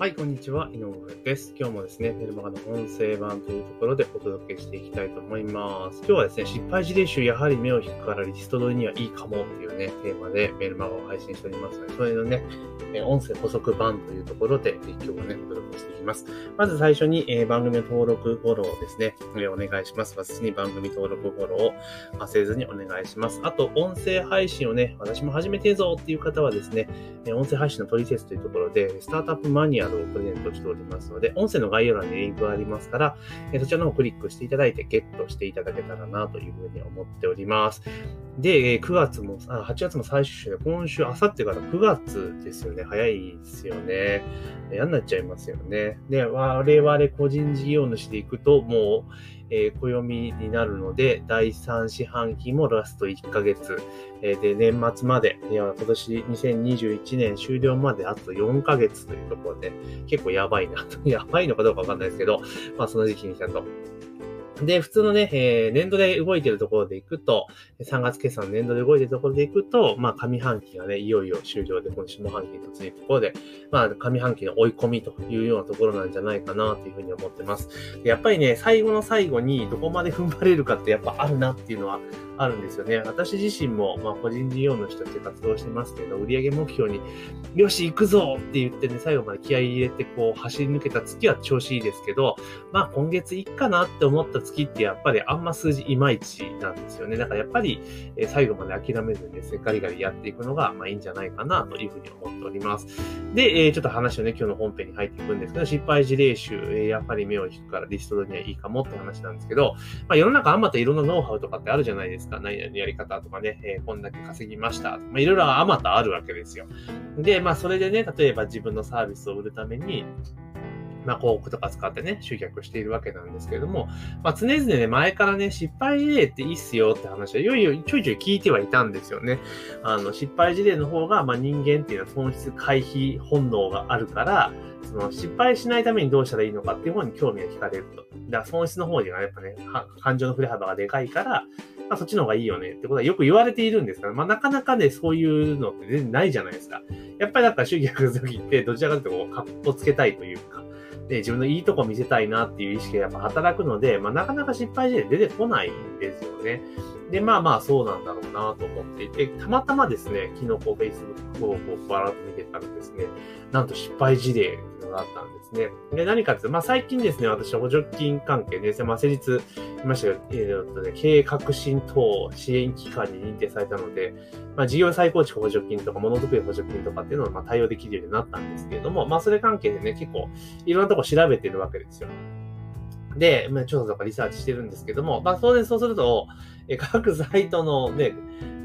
はい、こんにちは。井上です。今日もですね、メルマガの音声版というところでお届けしていきたいと思います。今日はですね、失敗事例集やはり目を引くからリスト取りにはいいかもっていうね、テーマでメルマガを配信しておりますので、それのね、音声補足版というところで、今日はね、お届けしていきます。まず最初に、えー、番組の登録、フォローですね、え、お願いします。私に番組登録、フォローを忘れずにお願いします。あと、音声配信をね、私も始めてるぞっていう方はですね、音声配信の取説というところで、スタートアップマニアルをプレゼントしておりますので、音声の概要欄にリンクがありますから、えそちらの方をクリックしていただいてゲットしていただけたらなというふうに思っております。でえ、9月も、あ8月も最終週で、今週、あさってから9月ですよね。早いですよね。嫌になっちゃいますよね。で、我々個人事業主で行くと、もう、えー、暦になるので、第3四半期もラスト1ヶ月、えー、で、年末まで、いや、今年2021年終了まであと4ヶ月というところで、結構やばいな。やばいのかどうかわかんないですけど、まあその時期にちゃんと。で、普通のね、えー、年度で動いてるところでいくと、3月決算年度で動いてるところでいくと、まあ、上半期がね、いよいよ終了で、この下半期に突入ところで、まあ、上半期の追い込みというようなところなんじゃないかなというふうに思ってます。やっぱりね、最後の最後にどこまで踏ん張れるかってやっぱあるなっていうのはあるんですよね。私自身も、まあ、個人事業主として活動してますけど、売上目標に、よし、行くぞって言ってね、最後まで気合い入れて、こう、走り抜けた月は調子いいですけど、まあ、今月いっかなって思った月ってやっぱりあんま数字いまいちなんですよね。だからやっぱり、え最後まで諦めずにですね、ガリガリやっていくのが、まあいいんじゃないかなというふうに思っております。で、えちょっと話をね、今日の本編に入っていくんですけど、失敗事例集、えやっぱり目を引くからリストにはいいかもって話なんですけど、まあ世の中あんまといろんなノウハウとかってあるじゃないですか。何々やり方とかね、えこんだけ稼ぎました。まあいろいろあまたあるわけですよ。で、まあそれでね、例えば自分のサービスを売るために、まあ、広告とか使ってね、集客しているわけなんですけれども、まあ、常々ね、前からね、失敗事例っていいっすよって話は、いよいよちょいちょい聞いてはいたんですよね。あの、失敗事例の方が、まあ、人間っていうのは損失回避本能があるから、その失敗しないためにどうしたらいいのかっていう方に興味が惹かれると。だから損失の方にはやっぱね、感情の振れ幅がでかいから、まあ、そっちの方がいいよねってことはよく言われているんですから、まあ、なかなかね、そういうのって全然ないじゃないですか。やっぱりだから集客するときって、どちらかというと、かっこつけたいというか、ね、自分のいいとこ見せたいなっていう意識がやっぱ働くので、まあ、なかなか失敗事例出てこないんですよね。で、まあまあそうなんだろうなと思っていて、たまたまですね、昨日こう Facebook をこうバラッと見てたらですね、なんと失敗事例があったんですね。で、何かってまあ最近ですね、私は補助金関係ですね、まあ先日言いましたけど、えー、とね、経営革新等支援機関に認定されたので、まあ事業再構築補助金とかものづくり補助金とかっていうのをまあ対応できるようになったんですけれども、まあそれ関係でね、結構いろんなとこ調べてるわけですよ。で、まあ、調査とかリサーチしてるんですけども、まあ、当然そうすると、え各サイトのね、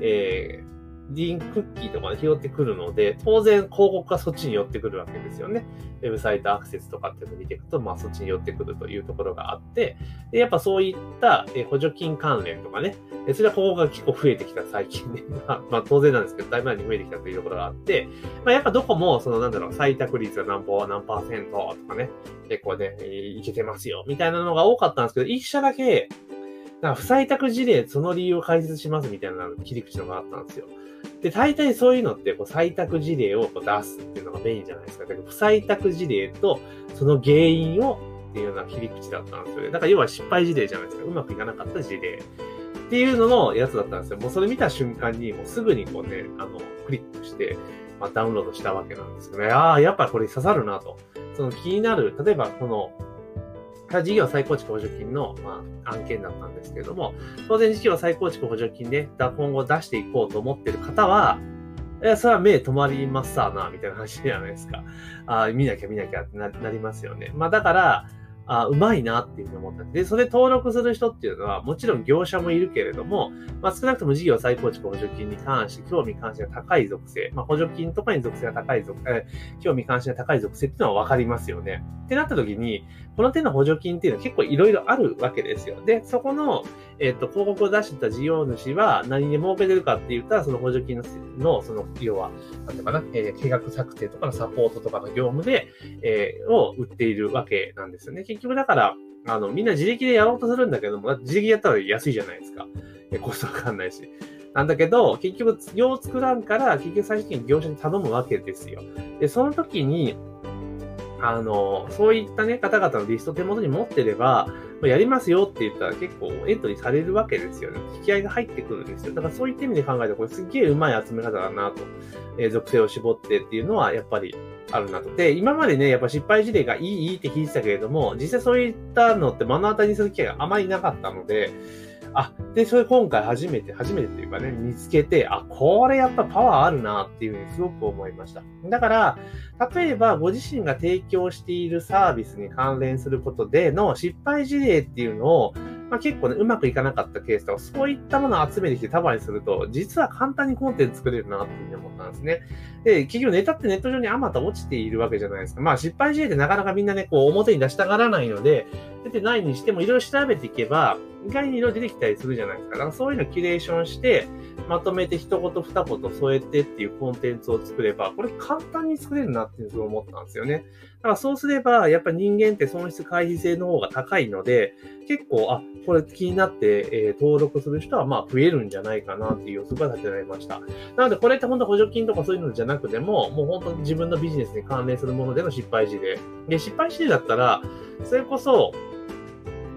えーリンクッキーとかで拾ってくるので、当然広告がそっちに寄ってくるわけですよね。ウェブサイトアクセスとかっていうのを見ていくと、まあそっちに寄ってくるというところがあって、でやっぱそういった補助金関連とかね、それは広告が結構増えてきた最近ね。まあ、まあ当然なんですけど、だいぶ前に増えてきたというところがあって、まあやっぱどこも、そのなんだろう、採択率が何パ何パーセントとかね、結構ね、いけてますよ、みたいなのが多かったんですけど、一社だけ、なんか不採択事例、その理由を解説しますみたいな切り口のがあったんですよ。で、大体そういうのって、こう、採択事例をこう出すっていうのがメインじゃないですか。だから不採択事例と、その原因をっていうような切り口だったんですよね。だから要は失敗事例じゃないですか。うまくいかなかった事例。っていうののやつだったんですよ。もうそれ見た瞬間に、もうすぐにこうね、あの、クリックして、まあ、ダウンロードしたわけなんですよね。ああ、やっぱこれ刺さるなと。その気になる、例えばこの、事業再構築補助金の、まあ、案件だったんですけれども、当然事業再構築補助金で、今後出していこうと思ってる方は、え、それは目止まりますさな、みたいな話じゃないですか。あ見なきゃ見なきゃってなりますよね。まあだから、あ、うまいなっていうふうに思った。で、それ登録する人っていうのは、もちろん業者もいるけれども、まあ少なくとも事業再構築補助金に関して、興味関心が高い属性、まあ補助金とかに属性が高い属、えー、興味関心が高い属性っていうのは分かりますよね。ってなった時に、この手の補助金っていうのは結構いろいろあるわけですよ。で、そこの、えっ、と、広告を出してた事業主は何で儲けてるかって言ったら、その補助金の、その、要は、なんていうかな、えー、計画策定とかのサポートとかの業務で、えー、を売っているわけなんですよね。結局だから、あの、みんな自力でやろうとするんだけども、自力やったら安いじゃないですか。え、コストわかんないし。なんだけど、結局、用を作らんから、結局最終的に業者に頼むわけですよ。で、その時に、あの、そういったね、方々のリスト手元に持ってれば、やりますよって言ったら結構エントリーされるわけですよね。引き合いが入ってくるんですよ。だからそういった意味で考えたら、これすっげえうまい集め方だなと。えー、属性を絞ってっていうのは、やっぱりあるなと。で、今までね、やっぱ失敗事例がいい、いいって聞いてたけれども、実際そういったのって目の当たりにする機会があまりなかったので、あ、で、それ今回初めて、初めてというかね、見つけて、あ、これやっぱパワーあるなっていうふうにすごく思いました。だから、例えばご自身が提供しているサービスに関連することでの失敗事例っていうのを、まあ、結構ね、うまくいかなかったケースとか、そういったものを集めてきて束にすると、実は簡単にコンテンツ作れるなっていうふうに思ったんですね。で、結局ネタってネット上にあまた落ちているわけじゃないですか。まあ失敗事例ってなかなかみんなね、こう表に出したがらないので、出てないにしてもいろいろ調べていけば、意外に色出てきたりするじゃないですか。だかそういうのキュレーションして、まとめて一言二言添えてっていうコンテンツを作れば、これ簡単に作れるなっていうふうに思ったんですよね。だからそうすれば、やっぱ人間って損失回避性の方が高いので、結構、あ、これ気になって、えー、登録する人はまあ増えるんじゃないかなっていう予測が立てられました。なので、これって本当補助金とかそういうのじゃなくても、もう本当に自分のビジネスに関連するものでの失敗事例。で、失敗事例だったら、それこそ、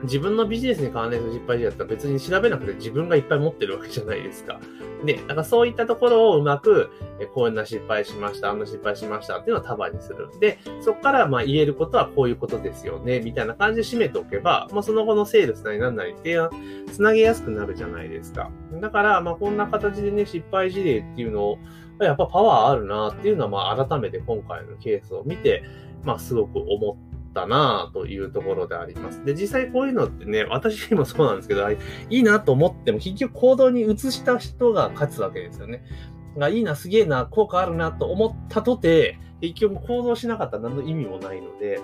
自分のビジネスに関連する失敗事例だったら別に調べなくて自分がいっぱい持ってるわけじゃないですか。で、だからそういったところをうまく、こういうな失敗しました、あんな失敗しましたっていうのを束にする。で、そこからまあ言えることはこういうことですよね、みたいな感じで締めておけば、まあその後のセールスなりなんなり提案、つなげやすくなるじゃないですか。だから、まあこんな形でね、失敗事例っていうのを、やっぱパワーあるなっていうのは、まあ改めて今回のケースを見て、まあすごく思ってったなというところであります。で、実際こういうのってね、私にもそうなんですけど、いいなと思っても、結局行動に移した人が勝つわけですよね。がいいな、すげえな、効果あるなと思ったとて、結局行動しなかったら何の意味もないので、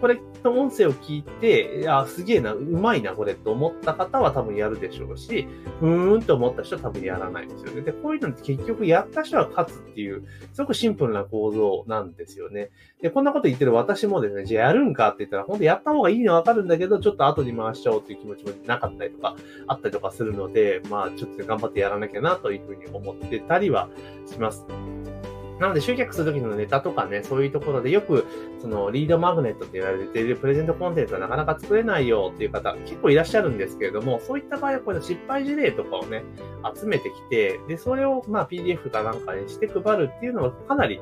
これの音声を聞いて、いや、すげえな、うまいな、これと思った方は多分やるでしょうし、ふーんと思った人は多分やらないんですよね。で、こういうのって結局やった人は勝つっていう、すごくシンプルな構造なんですよね。で、こんなこと言ってる私もですね、じゃあやるんかって言ったら、本当やった方がいいのはわかるんだけど、ちょっと後に回しちゃおうっていう気持ちもなかったりとか、あったりとかするので、まあ、ちょっと頑張ってやらなきゃなというふうに思ってたりはします。なので集客するときのネタとかね、そういうところでよく、そのリードマグネットって言われているプレゼントコンテンツはなかなか作れないよっていう方結構いらっしゃるんですけれども、そういった場合はこれ失敗事例とかをね、集めてきて、で、それをまあ PDF かなんかにして配るっていうのはかなり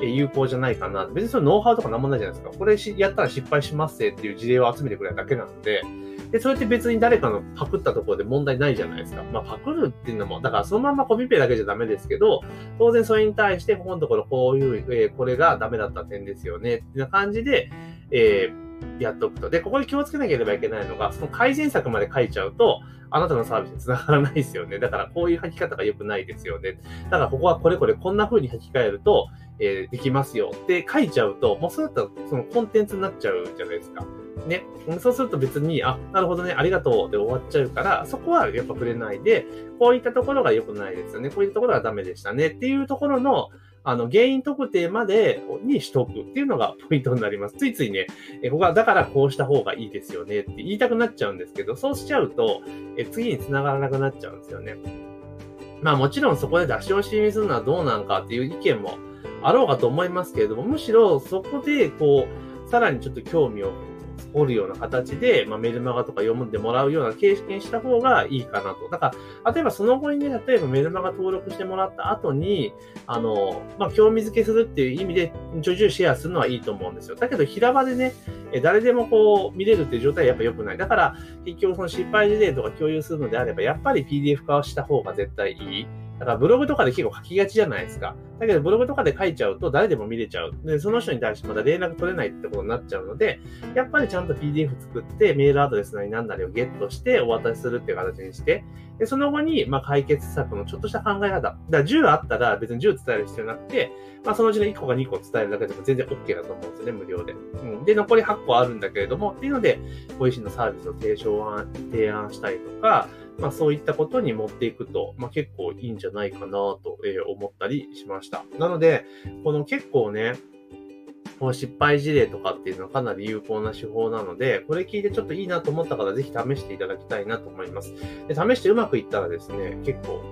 有効じゃないかな。別にそのノウハウとかなんもないじゃないですか。これやったら失敗しますっていう事例を集めてくれただけなので、で、それって別に誰かのパクったところで問題ないじゃないですか。まあ、パクるっていうのも、だからそのままコピペだけじゃダメですけど、当然それに対して、ここのところこういう、えー、これがダメだった点ですよね、っていう感じで、えー、やっておくと。で、ここで気をつけなければいけないのが、その改善策まで書いちゃうと、あなたのサービスに繋がらないですよね。だからこういう書き方が良くないですよね。だからここはこれこれこんな風に書き換えると、えー、できますよって書いちゃうと、もうそうだったらそのコンテンツになっちゃうじゃないですか。ね。そうすると別に、あ、なるほどね、ありがとうで終わっちゃうから、そこはやっぱ触れないで、こういったところが良くないですよね。こういったところがダメでしたね。っていうところの、あの、原因特定までにしとくっていうのがポイントになります。ついついね、えここはだからこうした方がいいですよねって言いたくなっちゃうんですけど、そうしちゃうと、え次に繋がらなくなっちゃうんですよね。まあもちろんそこで出し惜しみするのはどうなんかっていう意見もあろうかと思いますけれども、むしろそこでこう、さらにちょっと興味をおるような形で、まあ、メルマガとか読んでもらうような形式にした方がいいかなと。だから、例えばその後にね、例えばメルマガ登録してもらった後に、あの、まあ、興味づけするっていう意味で、ちょいちょいシェアするのはいいと思うんですよ。だけど、平場でね、誰でもこう、見れるっていう状態はやっぱ良くない。だから、結局その失敗事例とか共有するのであれば、やっぱり PDF 化をした方が絶対いい。だからブログとかで結構書きがちじゃないですか。だけどブログとかで書いちゃうと誰でも見れちゃう。で、その人に対してまだ連絡取れないってことになっちゃうので、やっぱりちゃんと PDF 作ってメールアドレスなり何なりをゲットしてお渡しするっていう形にして、で、その後に、まあ、解決策のちょっとした考え方。だから10あったら別に10伝える必要なくて、まあ、そのうちの1個か2個伝えるだけでも全然 OK だと思うんですよね、無料で。うん。で、残り8個あるんだけれども、っていうので、ご自身のサービスを提唱案提案したりとか、まあ、そういったことに持っていくと、まあ、結構いいんじゃないかなと思ったりしました。なので、この結構ね、この失敗事例とかっていうのはかなり有効な手法なので、これ聞いてちょっといいなと思った方、ぜひ試していただきたいなと思います。で、試してうまくいったらですね、結構、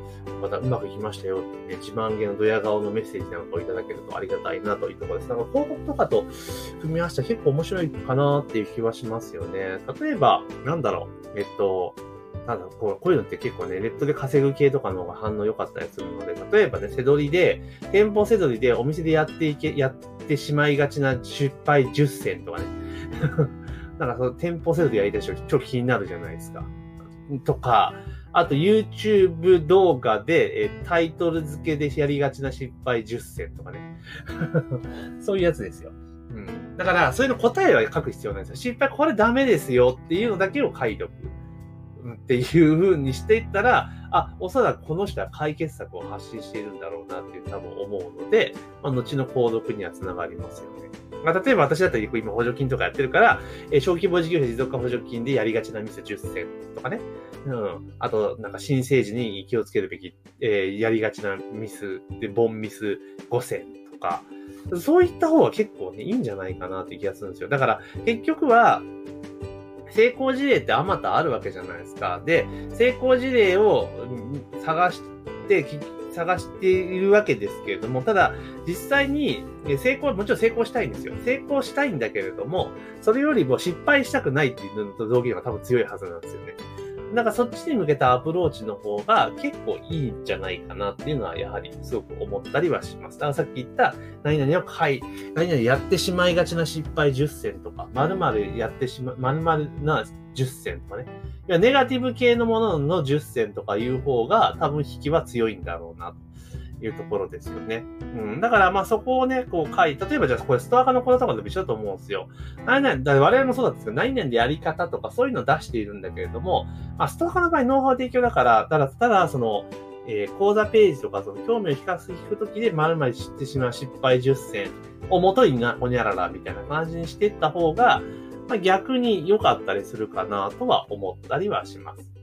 またうまくいきましたよってね、自慢げのドヤ顔のメッセージなんかをいただけるとありがたいなというところです。なんか広告とかと組み合わせたら結構面白いかなっていう気はしますよね。例えば、なんだろう、えっと、ただこう、こういうのって結構ね、ネットで稼ぐ系とかの方が反応良かったりするので、例えばね、背取りで、店舗背取りでお店でやっていけ、やってしまいがちな失敗10選とかね。なんかその店舗背取りやりたい人ちょっと気になるじゃないですか。とか、あと YouTube 動画で、えタイトル付けでやりがちな失敗10選とかね。そういうやつですよ。うん。だから、そういうの答えは書く必要ないですよ。失敗これダメですよっていうのだけを書いておく。っていう風にしていったら、あ、おそらくこの人は解決策を発信しているんだろうなっていう多分思うので、まあ、後の購読にはつながりますよね。まあ、例えば私だったら今補助金とかやってるから、えー、小規模事業者持続化補助金でやりがちなミス10選とかね。うん。あと、なんか新生児に気をつけるべき、えー、やりがちなミスで、ボンミス5選とか、そういった方が結構ね、いいんじゃないかなって気がするんですよ。だから、結局は、成功事例ってあまたあるわけじゃないですか。で、成功事例を探して、探しているわけですけれども、ただ、実際に成功、もちろん成功したいんですよ。成功したいんだけれども、それよりも失敗したくないっていうのと同義が多分強いはずなんですよね。なんかそっちに向けたアプローチの方が結構いいんじゃないかなっていうのはやはりすごく思ったりはします。だからさっき言った何々を買い、何々やってしまいがちな失敗10選とか、〇〇やってしま、〇〇な10選とかね。いや、ネガティブ系のものの10選とかいう方が多分引きは強いんだろうないうところですよね。うん。だからまあそこをね、こう書い例えばじゃあこれストア化のコードとかでも一緒だと思うんですよ。何々、だ我々もそうだったんですけど、何々でやり方とかそういうのを出しているんだけれども、まあストア化の場合ノウハウ提供だから、ただ、ただその、えー、講座ページとか、その興味を引かす、引くときで、まるまる知ってしまう失敗10選を元にな、ほにゃららみたいな感じにしていった方が、まあ、逆に良かったりするかなとは思ったりはします。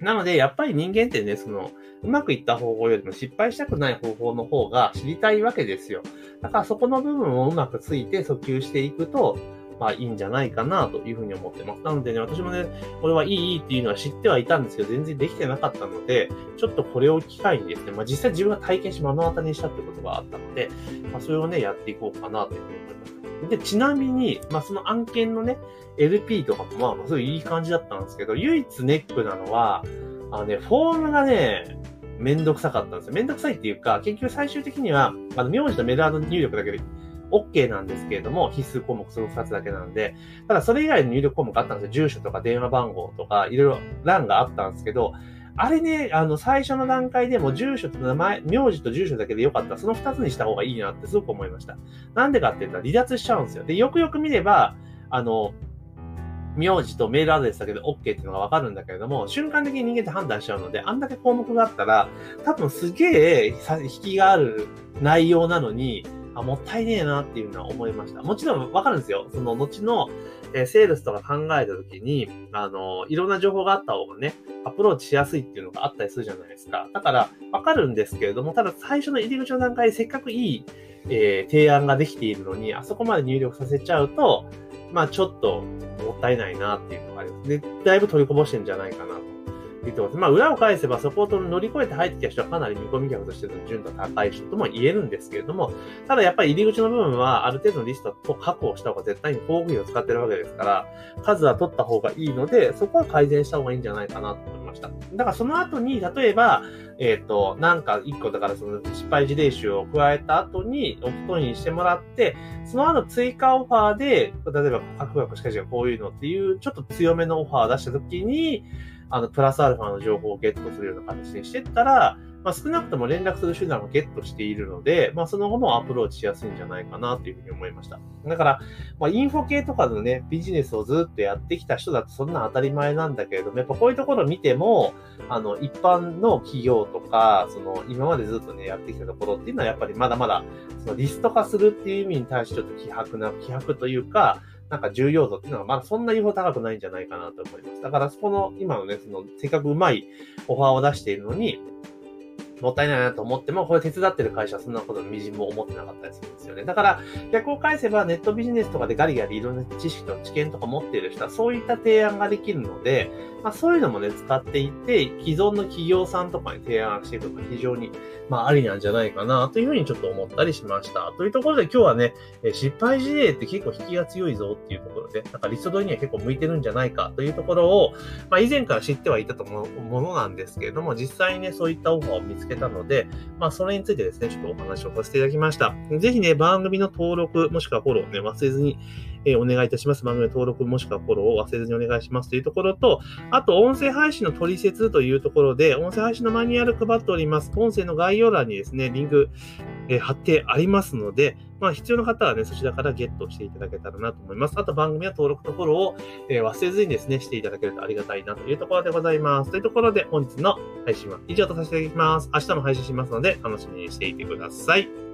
なので、やっぱり人間ってね、その、うまくいった方法よりも失敗したくない方法の方が知りたいわけですよ。だからそこの部分をうまくついて訴求していくと、まあいいんじゃないかなというふうに思ってます。なのでね、私もね、これはいいいいっていうのは知ってはいたんですけど、全然できてなかったので、ちょっとこれを機会にですね、まあ実際自分が体験し目の当たりにしたってことがあったので、まあそれをね、やっていこうかなというふうに思います。で、ちなみに、まあその案件のね、LP とかもまあ、すごいいい感じだったんですけど、唯一ネックなのは、あのね、フォームがね、めんどくさかったんですよ。めんどくさいっていうか、結局最終的には、あの、名字とメールアド入力だけで OK なんですけれども、必須項目その2つだけなんで、ただそれ以外の入力項目があったんですよ。住所とか電話番号とか、いろいろ欄があったんですけど、あれね、あの、最初の段階でも住所と名前、名字と住所だけでよかった、その2つにした方がいいなってすごく思いました。なんでかって言ったら離脱しちゃうんですよ。で、よくよく見れば、あの、名字とメールアドレスだけで OK っていうのがわかるんだけれども、瞬間的に人間って判断しちゃうので、あんだけ項目があったら、多分すげえ引きがある内容なのに、あ、もったいねえなっていうのは思いました。もちろんわかるんですよ。その後の、えー、セールスとか考えたときに、あの、いろんな情報があった方がね、アプローチしやすいっていうのがあったりするじゃないですか。だから、わかるんですけれども、ただ最初の入り口の段階でせっかくいい、えー、提案ができているのに、あそこまで入力させちゃうと、まあちょっともったいないなっていうのがあります。で、だいぶ取りこぼしてんじゃないかなと言ってます。まあ裏を返せばそこを乗り越えて入ってきた人はかなり見込み客としての順度高い人とも言えるんですけれども、ただやっぱり入り口の部分はある程度のリストを確保した方が絶対に広告費を使ってるわけですから、数は取った方がいいので、そこは改善した方がいいんじゃないかなと思いました。だからその後に、例えば、えっ、ー、と、なんか一個だからその失敗事例集を加えた後にお布団にしてもらって、その後追加オファーで、例えば、各学しかしがこういうのっていう、ちょっと強めのオファーを出した時に、あの、プラスアルファの情報をゲットするような形にしてったら、まあ、少なくとも連絡する手段をゲットしているので、まあ、その後もアプローチしやすいんじゃないかなというふうに思いました。だから、まあ、インフォ系とかのね、ビジネスをずっとやってきた人だとそんな当たり前なんだけれども、やっぱこういうところを見ても、あの、一般の企業とか、その、今までずっとね、やってきたところっていうのはやっぱりまだまだ、そのリスト化するっていう意味に対してちょっと希薄な、希薄というか、なんか重要度っていうのはまだそんなに高くないんじゃないかなと思います。だからそこの今のね、そのせっかくうまいオファーを出しているのに、もったいないなと思っても、これ手伝ってる会社はそんなことみじんも思ってなかったりするんですよね。だから、逆を返せばネットビジネスとかでガリガリいろんな知識と知見とか持っている人は、そういった提案ができるので、まあそういうのもね、使っていって、既存の企業さんとかに提案していくのが非常に、まあありなんじゃないかなというふうにちょっと思ったりしました。というところで今日はね、失敗事例って結構引きが強いぞっていうところで、なんかリスト取りには結構向いてるんじゃないかというところを、まあ以前から知ってはいたと思うものなんですけれども、実際にね、そういったオファーを見つけたので、まあそれについてですね、ちょっとお話をさせていただきました。ぜひね、番組の登録、もしくはフォローね、忘れずに、えー、お願いいたします。番組の登録もしくはフォローを忘れずにお願いしますというところと、あと、音声配信の取説というところで、音声配信のマニュアル配っております。音声の概要欄にですね、リンク、えー、貼ってありますので、まあ、必要な方はね、そちらからゲットしていただけたらなと思います。あと、番組は登録とフォローを、え、忘れずにですね、していただけるとありがたいなというところでございます。というところで、本日の配信は以上とさせていただきます。明日も配信しますので、楽しみにしていてください。